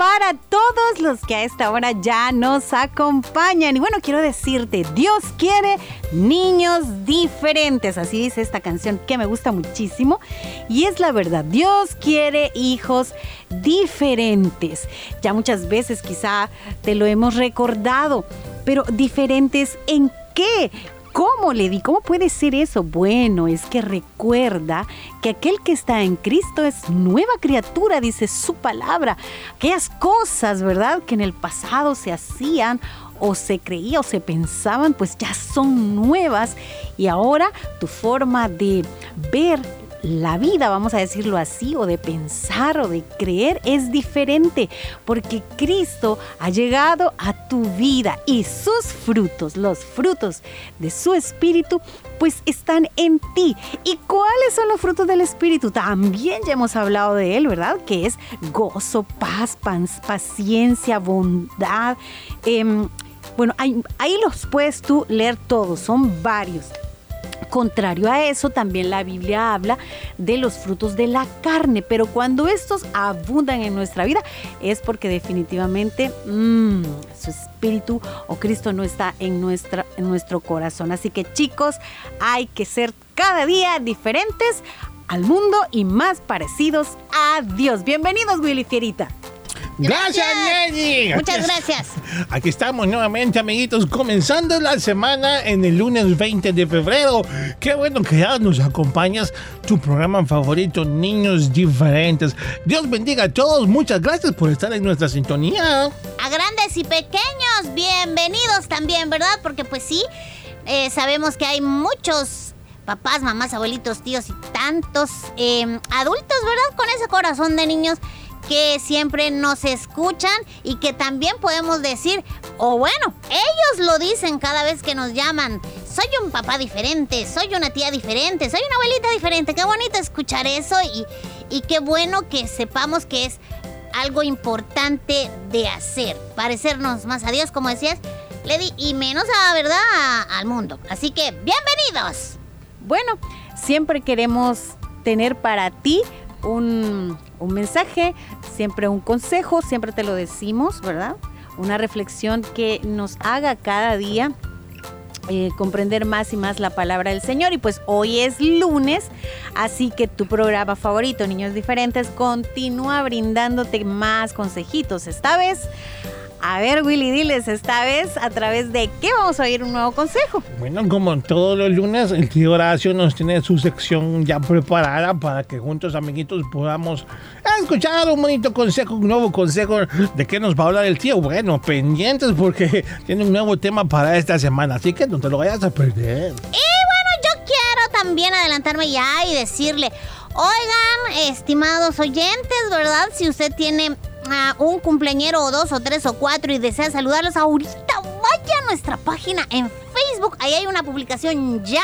Para todos los que a esta hora ya nos acompañan. Y bueno, quiero decirte, Dios quiere niños diferentes. Así dice esta canción que me gusta muchísimo. Y es la verdad, Dios quiere hijos diferentes. Ya muchas veces quizá te lo hemos recordado, pero diferentes en qué? ¿Cómo le di? ¿Cómo puede ser eso? Bueno, es que recuerda que aquel que está en Cristo es nueva criatura, dice su palabra. Aquellas cosas, ¿verdad? Que en el pasado se hacían o se creía o se pensaban, pues ya son nuevas. Y ahora tu forma de ver la vida, vamos a decirlo así, o de pensar o de creer es diferente, porque Cristo ha llegado a tu vida y sus frutos, los frutos de su espíritu, pues están en ti. ¿Y cuáles son los frutos del espíritu? También ya hemos hablado de él, ¿verdad? Que es gozo, paz, paciencia, bondad. em, bueno, ahí los puedes tú leer todos, son varios. Contrario a eso, también la Biblia habla de los frutos de la carne, pero cuando estos abundan en nuestra vida es porque definitivamente mm, su espíritu o Cristo no está en, nuestra, en nuestro corazón. Así que chicos, hay que ser cada día diferentes al mundo y más parecidos a Dios. Bienvenidos, Willy Fierita. Gracias. Muchas gracias. Aquí estamos nuevamente, amiguitos, comenzando la semana en el lunes 20 de febrero. Qué bueno que ya nos acompañas, tu programa favorito, Niños Diferentes. Dios bendiga a todos, muchas gracias por estar en nuestra sintonía. A grandes y pequeños, bienvenidos también, ¿verdad? Porque pues sí, eh, sabemos que hay muchos papás, mamás, abuelitos, tíos y tantos eh, adultos, ¿verdad? Con ese corazón de niños que siempre nos escuchan y que también podemos decir, o bueno, ellos lo dicen cada vez que nos llaman, soy un papá diferente, soy una tía diferente, soy una abuelita diferente, qué bonito escuchar eso y, qué bueno que sepamos que es algo importante de hacer, parecernos más a Dios, como decías, Lady, y menos a verdad al mundo. Así que, bienvenidos. Bueno, siempre queremos tener para ti un, un mensaje, siempre un consejo, siempre te lo decimos, ¿verdad? Una reflexión que nos haga cada día eh, comprender más y más la palabra del Señor. Y pues hoy es lunes, así que tu programa favorito, Niños Diferentes, continúa brindándote más consejitos. Esta vez A ver, Willy, diles esta vez a través de qué vamos a oír un nuevo consejo. Bueno, como todos los lunes, el tío Horacio nos tiene su sección ya preparada para que juntos, amiguitos, podamos escuchar un bonito consejo, un nuevo consejo. ¿De qué nos va a hablar el tío? Bueno, pendientes porque tiene un nuevo tema para esta semana, así que no te lo vayas a perder. Y bueno, yo quiero también adelantarme ya y decirle, oigan, estimados oyentes, ¿verdad? Si usted tiene un cumpleañero o dos o tres o cuatro y desea saludarlos ahorita, vaya a nuestra página en Facebook. Ahí hay una publicación ya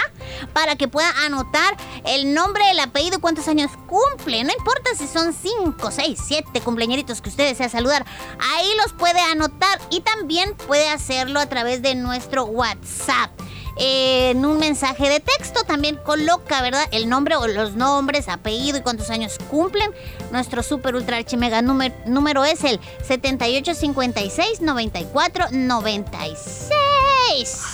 para que pueda anotar el nombre, el apellido, cuántos años cumple. No importa si son cinco, seis, siete cumpleañeritos que usted desea saludar. Ahí los puede anotar y también puede hacerlo a través de nuestro WhatsApp en un mensaje de texto también coloca, ¿verdad? El nombre o los nombres, apellido y cuántos años cumplen. Nuestro super ultra archimega número, número es el 7856 94 96.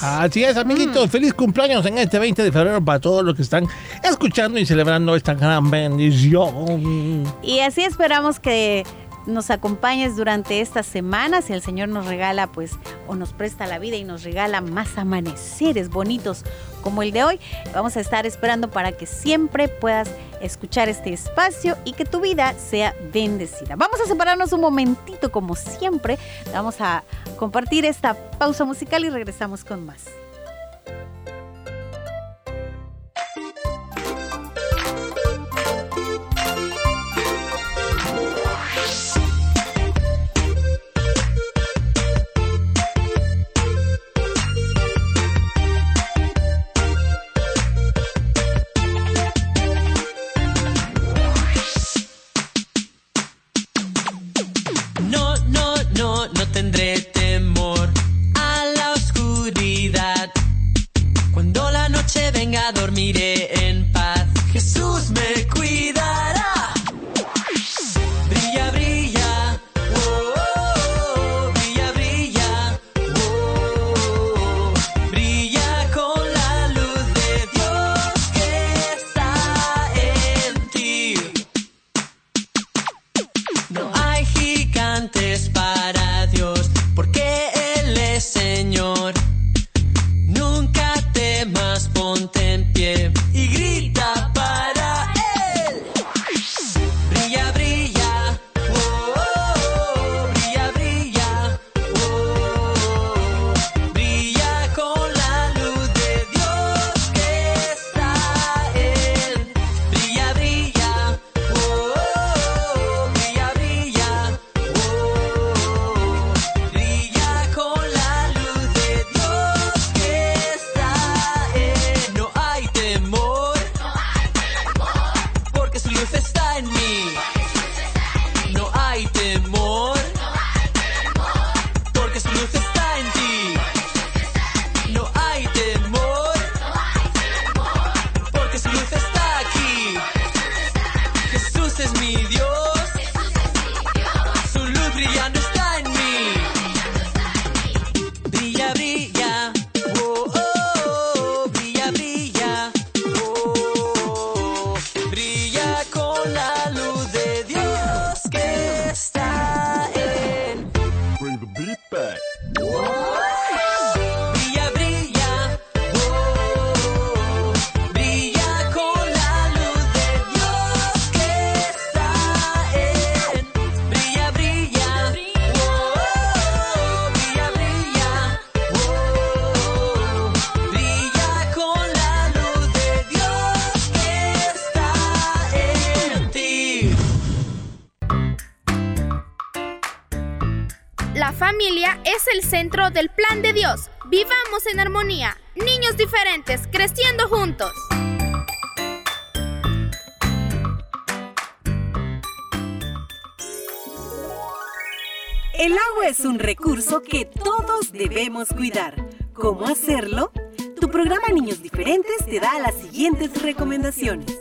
Así es, amiguitos. Feliz cumpleaños en este 20 de febrero para todos los que están escuchando y celebrando esta gran bendición. Y así esperamos que nos acompañes durante esta semana, si el Señor nos regala, pues, o nos presta la vida y nos regala más amaneceres bonitos como el de hoy, vamos a estar esperando para que siempre puedas escuchar este espacio y que tu vida sea bendecida. Vamos a separarnos un momentito como siempre, vamos a compartir esta pausa musical y regresamos con más. tendré centro del plan de Dios. Vivamos en armonía, niños diferentes, creciendo juntos. El agua es un recurso que todos debemos cuidar. ¿Cómo hacerlo? Tu programa Niños Diferentes te da las siguientes recomendaciones.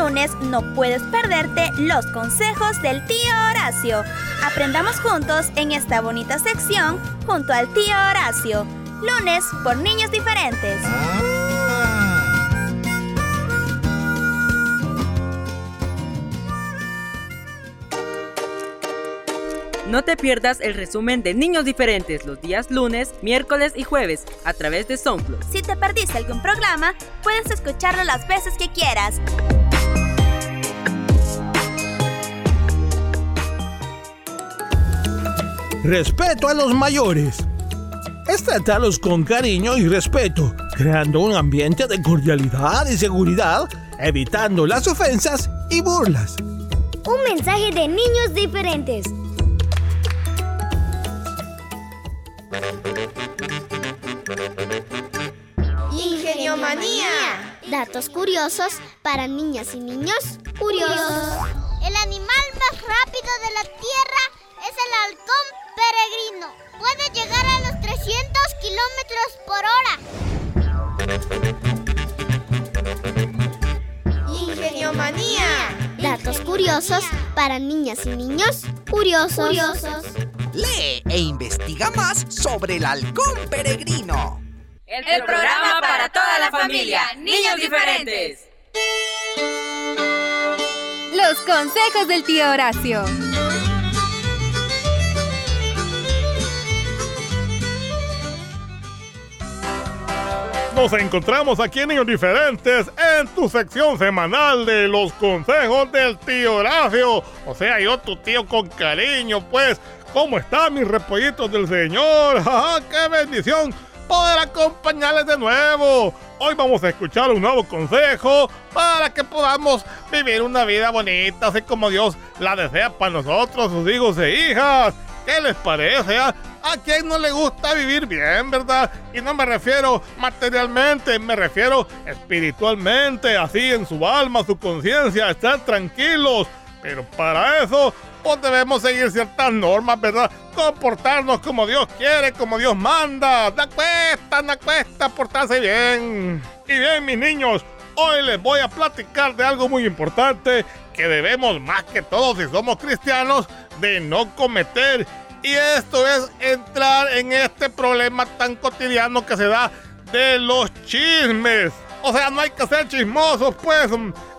Lunes no puedes perderte los consejos del tío Horacio. Aprendamos juntos en esta bonita sección junto al tío Horacio. Lunes por niños diferentes. No te pierdas el resumen de Niños Diferentes los días lunes, miércoles y jueves a través de SoundCloud. Si te perdiste algún programa, puedes escucharlo las veces que quieras. Respeto a los mayores. Es tratarlos con cariño y respeto, creando un ambiente de cordialidad y seguridad, evitando las ofensas y burlas. Un mensaje de niños diferentes. Ingenio Manía. Datos curiosos para niñas y niños curiosos. El animal más rápido de la Tierra es el halcón peregrino. Puede llegar a los 300 kilómetros por hora. Ingenio Manía. Datos curiosos para niñas y niños curiosos. curiosos. Lee e investiga más sobre el halcón peregrino. El, programa para toda la familia, Niños Diferentes. Los consejos del tío Horacio. Nos encontramos aquí en Niños Diferentes en tu sección semanal de los consejos del tío Horacio. O sea, yo tu tío con cariño, pues. ¿Cómo están mis repollitos del Señor? ¡Ja, ¡Qué bendición! poder acompañarles de nuevo. Hoy vamos a escuchar un nuevo consejo para que podamos vivir una vida bonita, así como Dios la desea para nosotros, sus hijos e hijas. ¿Qué les parece? ah? ¿A quién no le gusta vivir bien, verdad? Y no me refiero materialmente, me refiero espiritualmente, así en su alma, su conciencia, estar tranquilos. Pero para eso, pues debemos seguir ciertas normas, ¿verdad? Comportarnos como Dios quiere, como Dios manda. No cuesta, no cuesta portarse bien. Y bien, mis niños, hoy les voy a platicar de algo muy importante que debemos, más que todos si somos cristianos, de no cometer. Y esto es entrar en este problema tan cotidiano que se da de los chismes. O sea, no hay que ser chismosos, pues.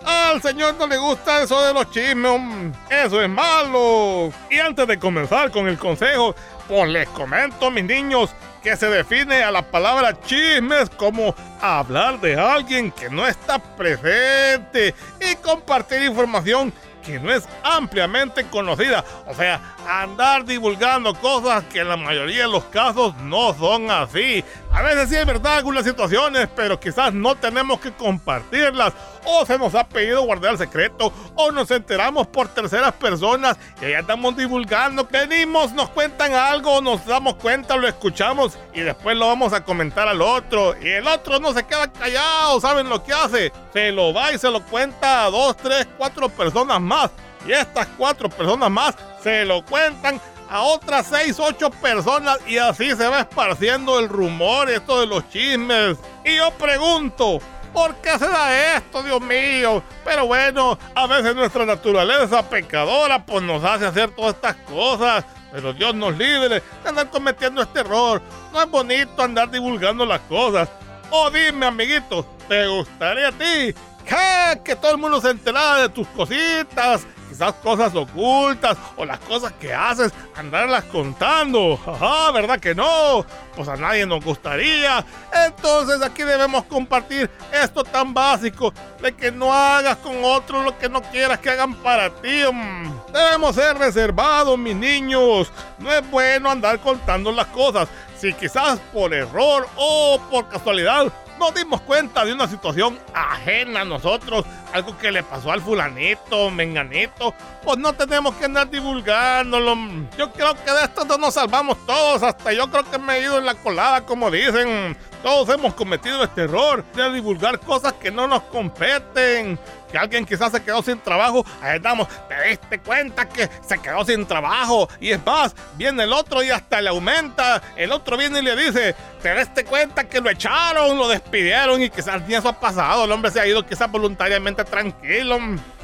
Al Señor no le gusta eso de los chismes. Eso es malo. Y antes de comenzar con el consejo, pues les comento, mis niños, que se define a la palabra chismes como hablar de alguien que no está presente y compartir información que no es ampliamente conocida. O sea, andar divulgando cosas que en la mayoría de los casos no son así. A veces sí es verdad algunas situaciones, pero quizás no tenemos que compartirlas. O se nos ha pedido guardar secreto, o nos enteramos por terceras personas que ya estamos divulgando. Venimos, nos cuentan algo, nos damos cuenta, lo escuchamos y después lo vamos a comentar al otro. Y el otro no se queda callado, ¿saben lo que hace? Se lo va y se lo cuenta a dos, tres, cuatro personas más. Y estas cuatro personas más se lo cuentan a otras seis, ocho personas y así se va esparciendo el rumor, esto de los chismes. Y yo pregunto, ¿por qué se da esto, Dios mío? Pero bueno, a veces nuestra naturaleza pecadora pues nos hace hacer todas estas cosas. Pero Dios nos libre de andar cometiendo este error. No es bonito andar divulgando las cosas. O dime, amiguito, ¿te gustaría a ti que, que todo el mundo se enterara de tus cositas? Quizás cosas ocultas o las cosas que haces, andarlas contando. Ajá, ¿verdad que no? Pues a nadie nos gustaría. Entonces aquí debemos compartir esto tan básico de que no hagas con otros lo que no quieras que hagan para ti. mm. Debemos ser reservados, mis niños. No es bueno andar contando las cosas. Si quizás por error o por casualidad nos dimos cuenta de una situación ajena a nosotros, algo que le pasó al fulanito, menganito, pues no tenemos que andar divulgándolo. Yo creo que de esto no nos salvamos todos, hasta yo creo que me he ido en la colada, como dicen. Todos hemos cometido este error de divulgar cosas que no nos competen. Que alguien quizás se quedó sin trabajo, ahí estamos, te diste cuenta que se quedó sin trabajo. Y es más, viene el otro y hasta le aumenta. El otro viene y le dice, te diste cuenta que lo echaron, lo despidieron y quizás ni eso ha pasado. El hombre se ha ido quizás voluntariamente tranquilo.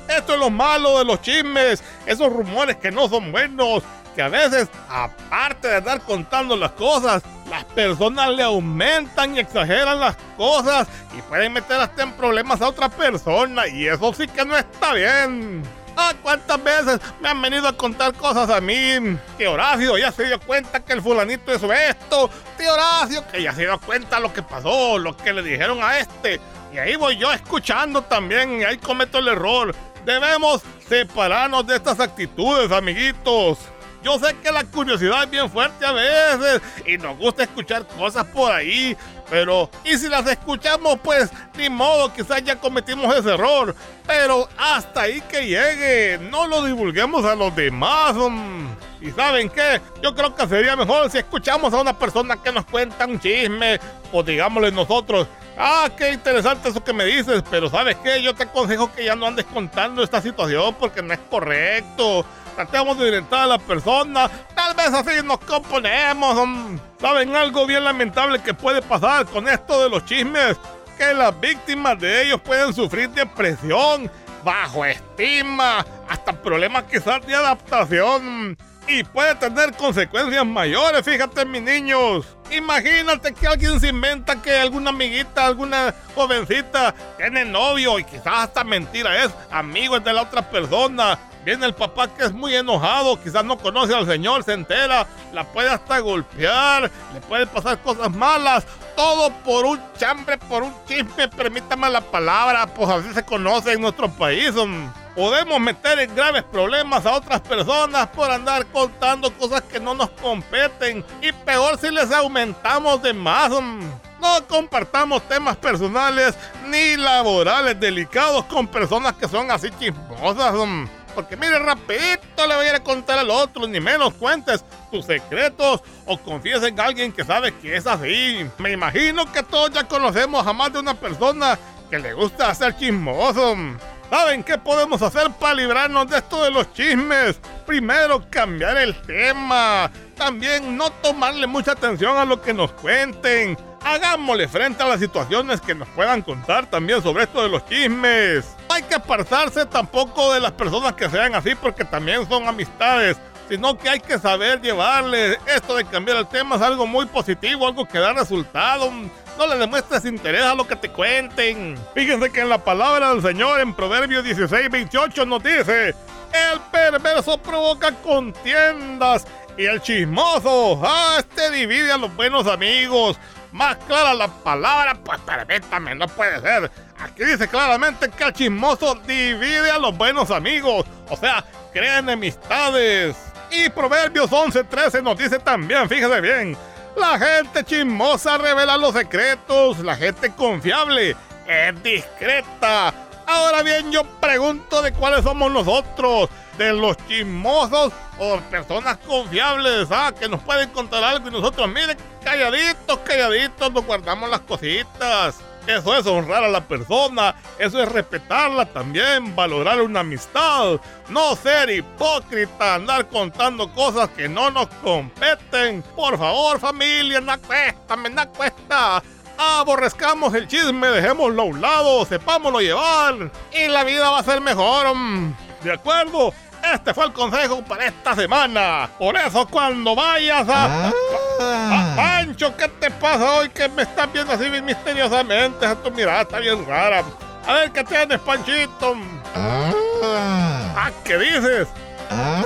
Esto es lo malo de los chismes, esos rumores que no son buenos, que a veces, aparte de andar contando las cosas, las personas le aumentan y exageran las cosas y pueden meter hasta en problemas a otra persona y eso sí que no está bien. Ah, ¿cuántas veces me han venido a contar cosas a mí? Que Horacio ya se dio cuenta que el fulanito hizo esto. Tío Horacio que ya se dio cuenta lo que pasó, lo que le dijeron a este. Y ahí voy yo escuchando también y ahí cometo el error. Debemos separarnos de estas actitudes, amiguitos. Yo sé que la curiosidad es bien fuerte a veces y nos gusta escuchar cosas por ahí, pero y si las escuchamos, pues ni modo, quizás ya cometimos ese error. Pero hasta ahí que llegue, no lo divulguemos a los demás. Mm. ¿Y saben qué? Yo creo que sería mejor si escuchamos a una persona que nos cuenta un chisme o digámosle nosotros, Ah, qué interesante eso que me dices, pero ¿sabes qué? Yo te aconsejo que ya no andes contando esta situación porque no es correcto. Tratemos de orientar a la persona. Tal vez así nos componemos. Mm, ¿Saben algo bien lamentable que puede pasar con esto de los chismes? Que las víctimas de ellos pueden sufrir depresión, bajo estima, hasta problemas quizás de adaptación y puede tener consecuencias mayores, fíjate mis niños. Imagínate que alguien se inventa que alguna amiguita, alguna jovencita tiene novio y quizás hasta mentira es amigo de la otra persona. Viene el papá que es muy enojado, quizás no conoce al señor, se entera, la puede hasta golpear, le puede pasar cosas malas, todo por un chambre, por un chisme, permítame la palabra, pues así se conoce en nuestro país podemos meter en graves problemas a otras personas por andar contando cosas que no nos competen y peor si les aumentamos de más. No compartamos temas personales ni laborales delicados con personas que son así chismosas. Porque mire, rapidito le voy a contar al otro, ni menos cuentes tus secretos o confíes en alguien que sabe que es así. Me imagino que todos ya conocemos a más de una persona que le gusta hacer chismoso. ¿Saben qué podemos hacer para librarnos de esto de los chismes? Primero, cambiar el tema. También no tomarle mucha atención a lo que nos cuenten. Hagámosle frente a las situaciones que nos puedan contar también sobre esto de los chismes. No hay que apartarse tampoco de las personas que sean así porque también son amistades sino que hay que saber llevarle. Esto de cambiar el tema es algo muy positivo, algo que da resultado. No le demuestres interés a lo que te cuenten. Fíjense que en la palabra del Señor en Proverbios 16, 28 nos dice, el perverso provoca contiendas y el chismoso, ah, este divide a los buenos amigos. Más clara la palabra, pues permítame, no puede ser. Aquí dice claramente que el chismoso divide a los buenos amigos. O sea, crea enemistades. Y Proverbios 11:13 nos dice también, fíjese bien, la gente chismosa revela los secretos, la gente confiable es discreta. Ahora bien, yo pregunto de cuáles somos nosotros, de los chismosos o personas confiables, ah, que nos pueden contar algo y nosotros, miren, calladitos, calladitos, nos guardamos las cositas. Eso es honrar a la persona, eso es respetarla también, valorar una amistad, no ser hipócrita, andar contando cosas que no nos competen. Por favor, familia, no cuesta, me no cuesta. Aborrezcamos el chisme, dejémoslo a un lado, sepámoslo llevar y la vida va a ser mejor. Mm, ¿De acuerdo? Este fue el consejo para esta semana. Por eso cuando vayas a... Ah. Pancho, ¿qué te pasa hoy que me estás viendo así misteriosamente? Tu mirada está bien rara. A ver, ¿qué tienes, Panchito? Ah, ah ¿qué dices? Ah.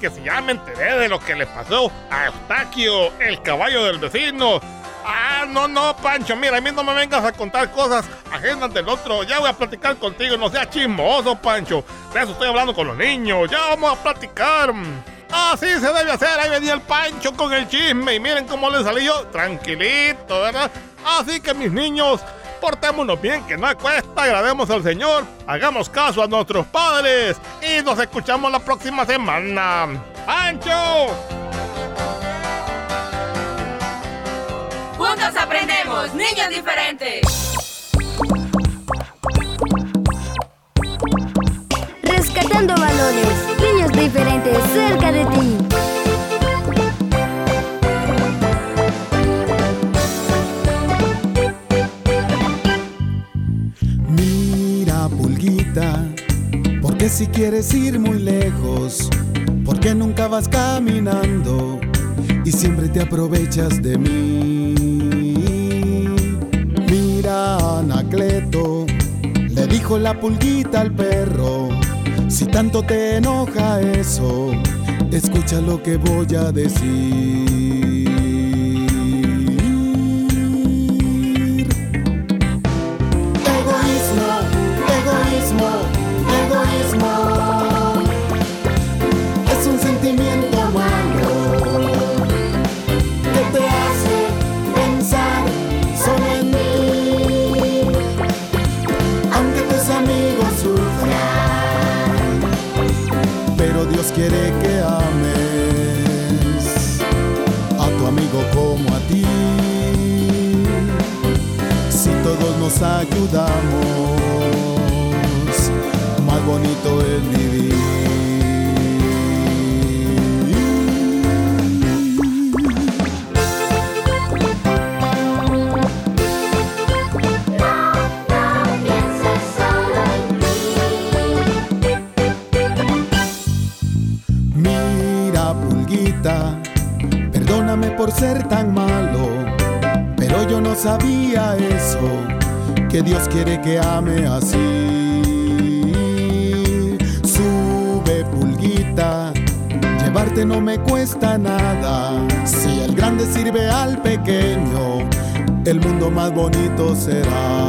Que si ya me enteré de lo que le pasó a Eustaquio, el caballo del vecino. Ah, no, no, Pancho, mira, a mí no me vengas a contar cosas ajenas del otro. Ya voy a platicar contigo, no seas chismoso, Pancho. De eso estoy hablando con los niños. Ya vamos a platicar. Así se debe hacer. Ahí venía el Pancho con el chisme. Y miren cómo le salí yo. Tranquilito, ¿verdad? Así que mis niños, portémonos bien, que no cuesta. Agrademos al Señor. Hagamos caso a nuestros padres. Y nos escuchamos la próxima semana. ¡Pancho! Juntos aprendemos, niños diferentes. Rescatando valores, niños diferentes cerca de ti. Mira, pulguita, porque si quieres ir muy lejos, porque nunca vas caminando y siempre te aprovechas de mí. Anacleto, le dijo la pulguita al perro, si tanto te enoja eso, escucha lo que voy a decir. Bonito será.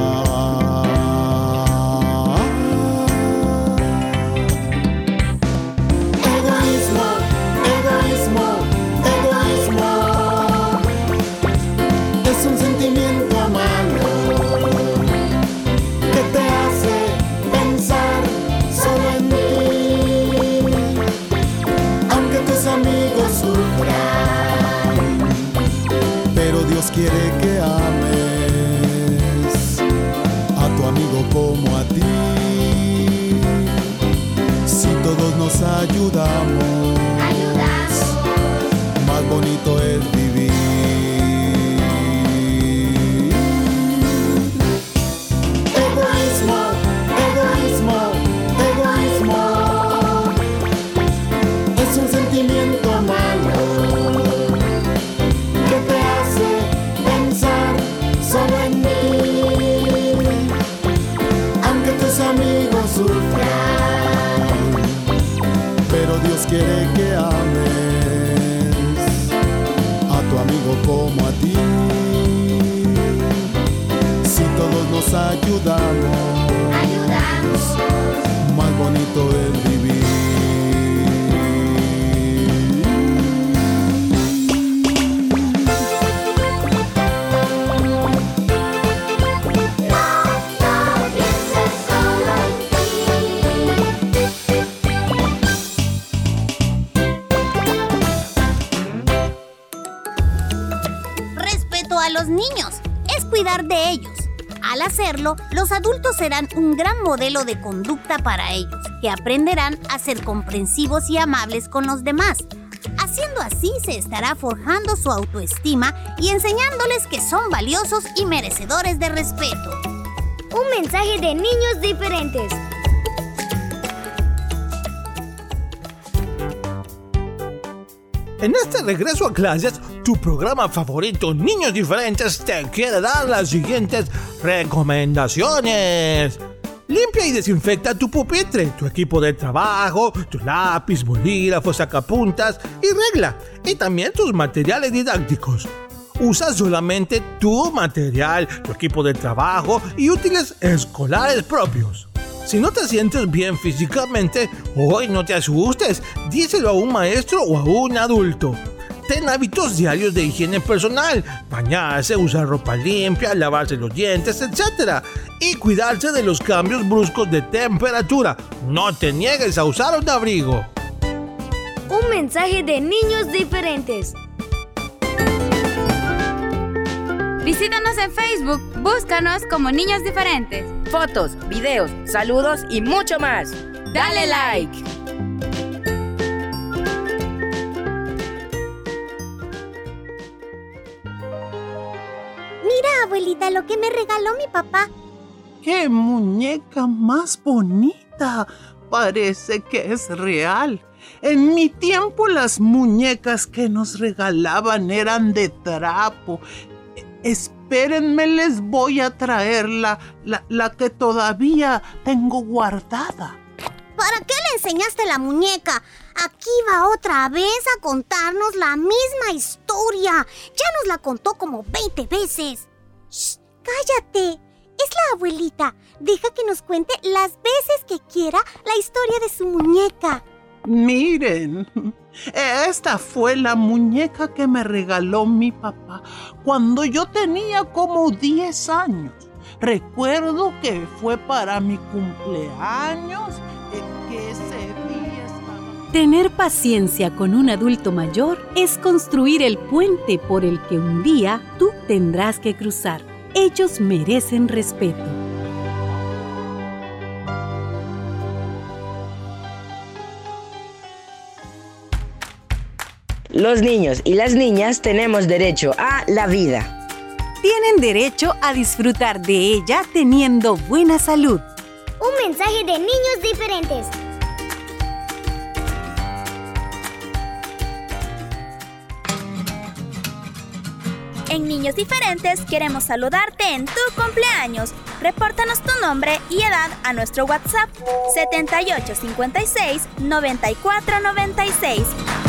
Hacerlo, los adultos serán un gran modelo de conducta para ellos, que aprenderán a ser comprensivos y amables con los demás. Haciendo así se estará forjando su autoestima y enseñándoles que son valiosos y merecedores de respeto. Un mensaje de niños diferentes. En este regreso a clases, tu programa favorito, Niños Diferentes, te quiere dar las siguientes recomendaciones. Limpia y desinfecta tu pupitre, tu equipo de trabajo, tu lápiz, bolígrafo, sacapuntas y regla. Y también tus materiales didácticos. Usa solamente tu material, tu equipo de trabajo y útiles escolares propios. Si no te sientes bien físicamente, hoy no te asustes, díselo a un maestro o a un adulto. Ten hábitos diarios de higiene personal, bañarse, usar ropa limpia, lavarse los dientes, etc. Y cuidarse de los cambios bruscos de temperatura. No te niegues a usar un abrigo. Un mensaje de niños diferentes. Visítanos en Facebook, búscanos como Niños Diferentes. Fotos, videos, saludos y mucho más. Dale like. Mira, abuelita, lo que me regaló mi papá. ¡Qué muñeca más bonita! Parece que es real. En mi tiempo las muñecas que nos regalaban eran de trapo. Espérenme, les voy a traer la, la, la que todavía tengo guardada. ¿Para qué le enseñaste la muñeca? Aquí va otra vez a contarnos la misma historia. Ya nos la contó como 20 veces. Shh, cállate. Es la abuelita. Deja que nos cuente las veces que quiera la historia de su muñeca. Miren, esta fue la muñeca que me regaló mi papá cuando yo tenía como 10 años. Recuerdo que fue para mi cumpleaños eh, que estaba... Tener paciencia con un adulto mayor es construir el puente por el que un día tú tendrás que cruzar. Ellos merecen respeto. Los niños y las niñas tenemos derecho a la vida. Tienen derecho a disfrutar de ella teniendo buena salud. Un mensaje de niños diferentes. En Niños Diferentes queremos saludarte en tu cumpleaños. Repórtanos tu nombre y edad a nuestro WhatsApp 7856 9496.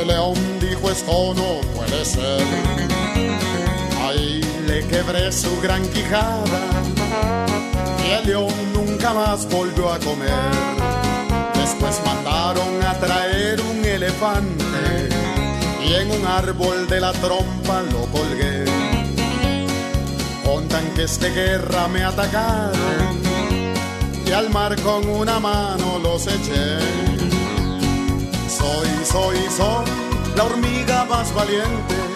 el león dijo esto no puede ser. Ahí le quebré su gran quijada y el león nunca más volvió a comer. Después mandaron a traer un elefante y en un árbol de la trompa lo colgué. Contan que este guerra me atacaron y al mar con una mano los eché. Soy, soy, soy la hormiga más valiente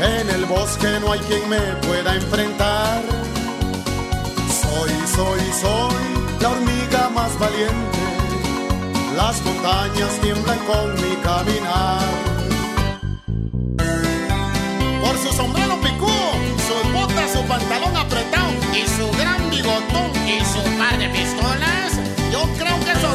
en el bosque no hay quien me pueda enfrentar. Soy, soy, soy la hormiga más valiente. Las montañas tiemblan con mi caminar. Por su sombrero picudo, sus botas, su pantalón apretado y su gran bigotón y su par de pistolas, yo creo que esa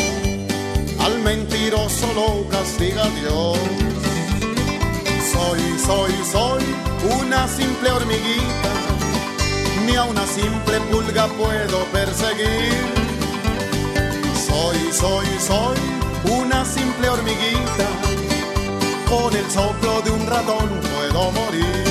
Al mentiroso lo castiga Dios. Soy, soy, soy una simple hormiguita. Ni a una simple pulga puedo perseguir. Soy, soy, soy una simple hormiguita. Con el soplo de un ratón puedo morir.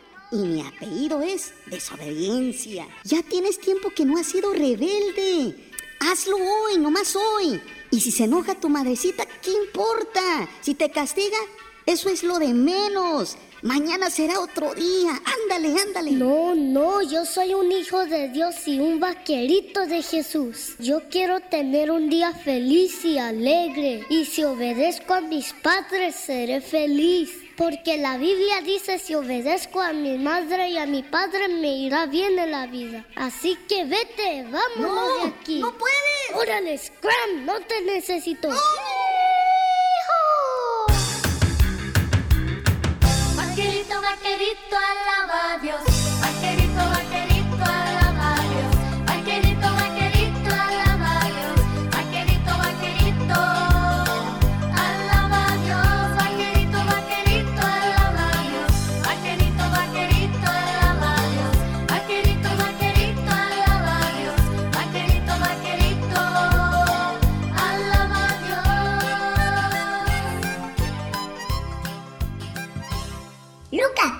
y mi apellido es Desobediencia. Ya tienes tiempo que no has sido rebelde. Hazlo hoy, nomás hoy. Y si se enoja tu madrecita, ¿qué importa? Si te castiga, eso es lo de menos. Mañana será otro día. Ándale, ándale. No, no, yo soy un hijo de Dios y un vaquerito de Jesús. Yo quiero tener un día feliz y alegre. Y si obedezco a mis padres, seré feliz. Porque la Biblia dice, si obedezco a mi madre y a mi padre, me irá bien en la vida. Así que vete, vámonos No, de aquí. no puedes. Órale, Scram, no te necesito. Vaquerito,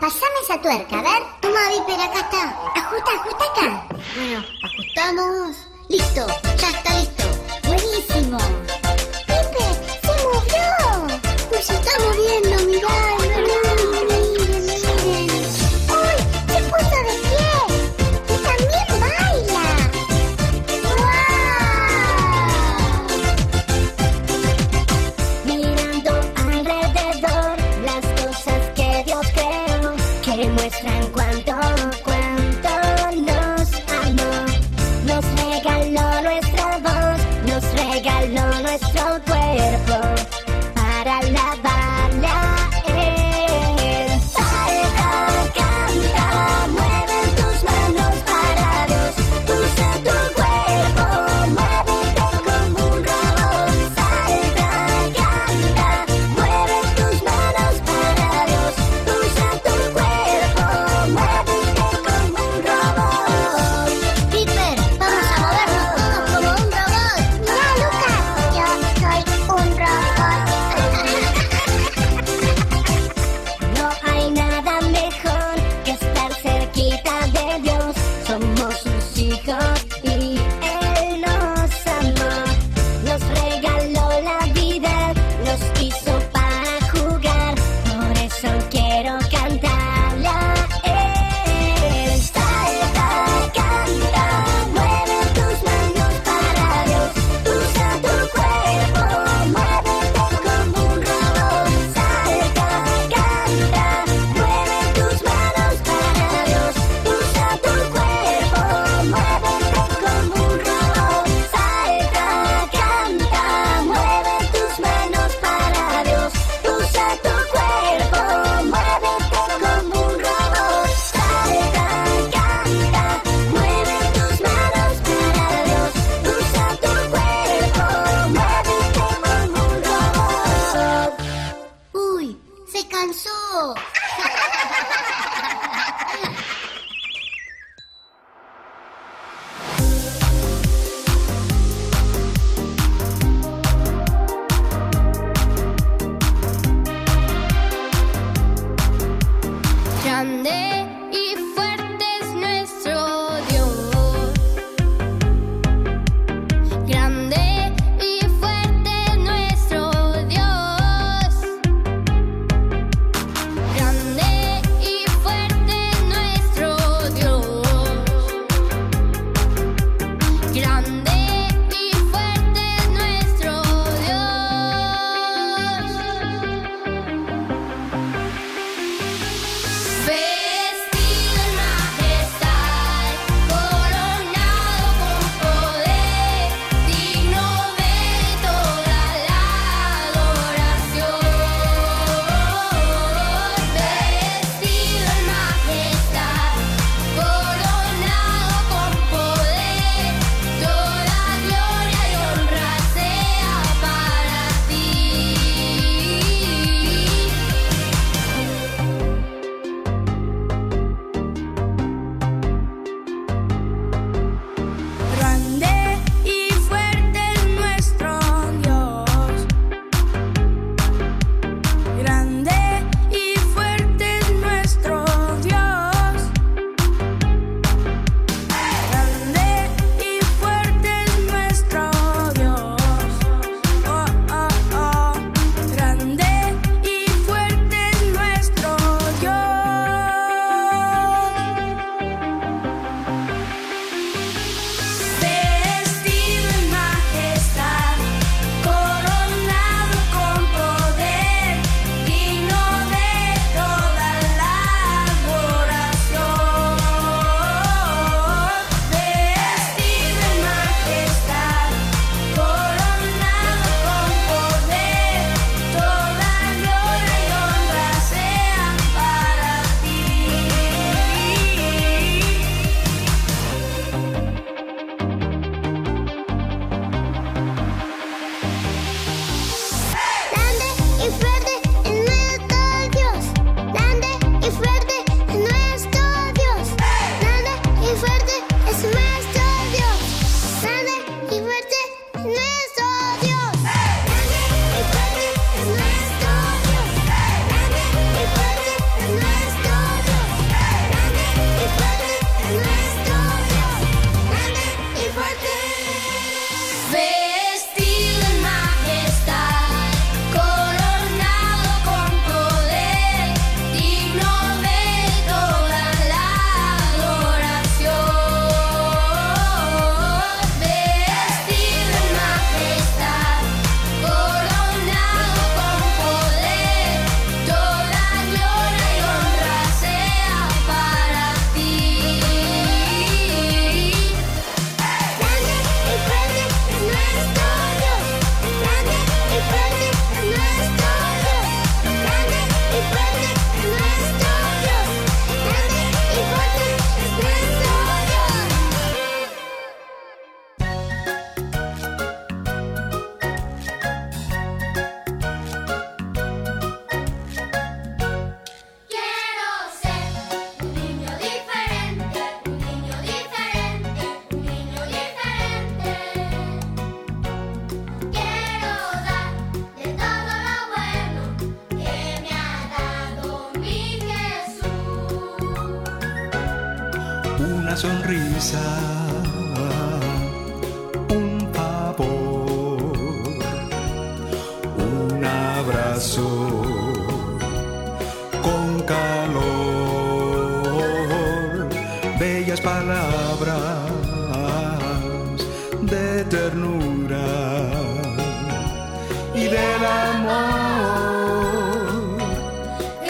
pasame esa tuerca, a ver. Toma, Viper, acá está. Ajusta, ajusta acá. Bueno, ajustamos. Listo, ya está listo. Buenísimo. regaló nuestro cuerpo para lavar.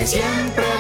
Siempre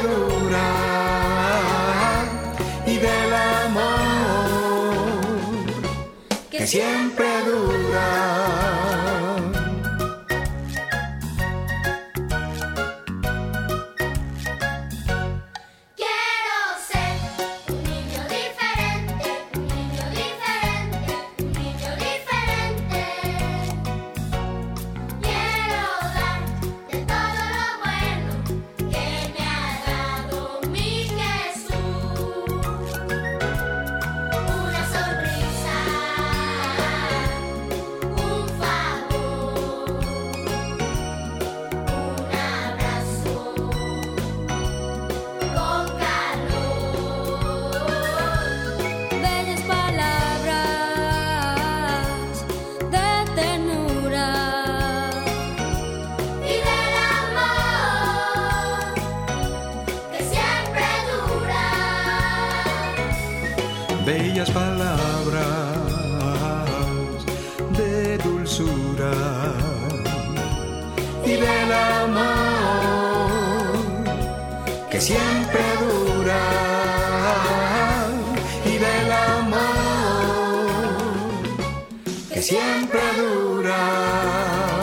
siempre dura.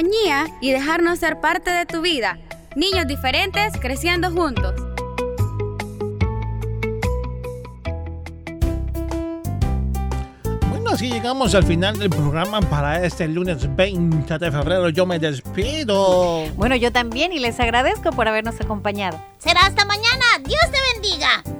Compañía y dejarnos ser parte de tu vida. Niños diferentes creciendo juntos. Bueno, así llegamos al final del programa para este lunes 20 de febrero. Yo me despido. Bueno, yo también y les agradezco por habernos acompañado. Será hasta mañana. Dios te bendiga.